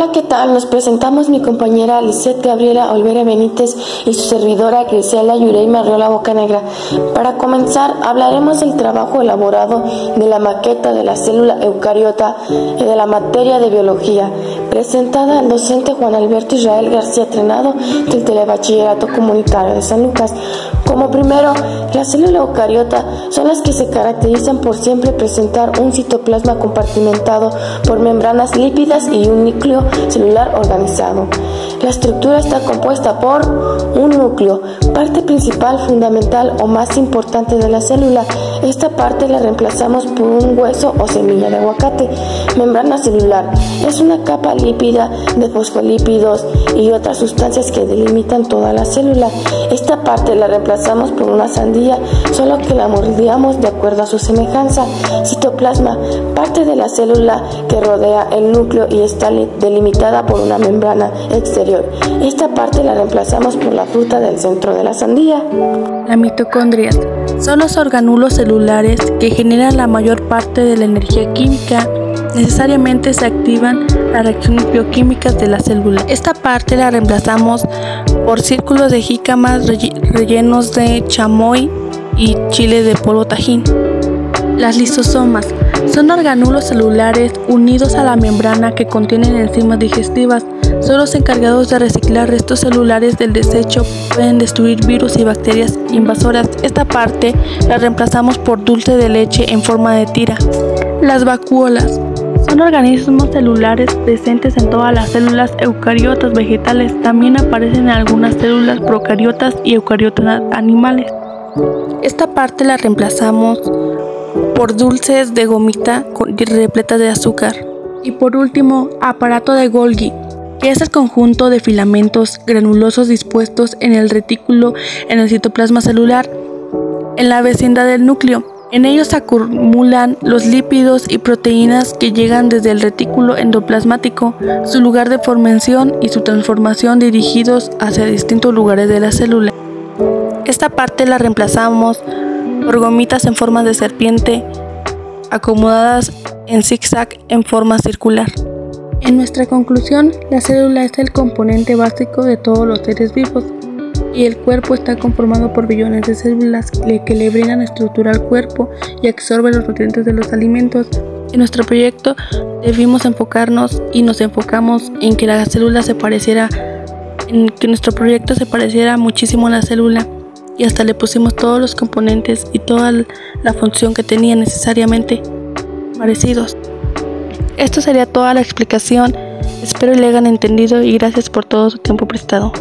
Hola, ¿qué tal? Nos presentamos mi compañera Lisette Gabriela Olvera Benítez y su servidora Grisela Yureima Riola Bocanegra. Para comenzar, hablaremos del trabajo elaborado de la maqueta de la célula eucariota y de la materia de biología, presentada al docente Juan Alberto Israel García Trenado del Telebachillerato Comunitario de San Lucas. Como primero, la célula eucariota son las que se caracterizan por siempre presentar un citoplasma compartimentado por membranas lípidas y un núcleo celular organizado. La estructura está compuesta por un núcleo, parte principal, fundamental o más importante de la célula. Esta parte la reemplazamos por un hueso o semilla de aguacate. Membrana celular es una capa lípida de fosfolípidos y otras sustancias que delimitan toda la célula. Esta parte la reemplazamos por una sandía, solo que la mordiamos de acuerdo a su semejanza. Citoplasma, parte de la célula que rodea el núcleo y está delimitada por una membrana exterior. Esta parte la reemplazamos por la fruta del centro de la sandía. La mitocondria son los organulos celulares que generan la mayor parte de la energía química. Necesariamente se activan las reacciones bioquímicas de la célula. Esta parte la reemplazamos por círculos de jícamas rellenos de chamoy y chile de polvo tajín. Las lisosomas son organulos celulares unidos a la membrana que contienen enzimas digestivas. Son los encargados de reciclar restos celulares del desecho. Pueden destruir virus y bacterias invasoras. Esta parte la reemplazamos por dulce de leche en forma de tira. Las vacuolas son organismos celulares presentes en todas las células eucariotas vegetales. También aparecen en algunas células procariotas y eucariotas animales. Esta parte la reemplazamos por dulces de gomita repletas de azúcar. Y por último, aparato de Golgi, que es el conjunto de filamentos granulosos dispuestos en el retículo en el citoplasma celular, en la vecindad del núcleo. En ellos se acumulan los lípidos y proteínas que llegan desde el retículo endoplasmático, su lugar de formación y su transformación dirigidos hacia distintos lugares de la célula. Esta parte la reemplazamos por gomitas en forma de serpiente acomodadas en zigzag en forma circular. En nuestra conclusión, la célula es el componente básico de todos los seres vivos y el cuerpo está conformado por billones de células que le brindan estructura al cuerpo y absorben los nutrientes de los alimentos. En nuestro proyecto debimos enfocarnos y nos enfocamos en que la célula se pareciera, en que nuestro proyecto se pareciera muchísimo a la célula y hasta le pusimos todos los componentes y toda la función que tenía necesariamente parecidos. Esto sería toda la explicación. Espero le hayan entendido y gracias por todo su tiempo prestado.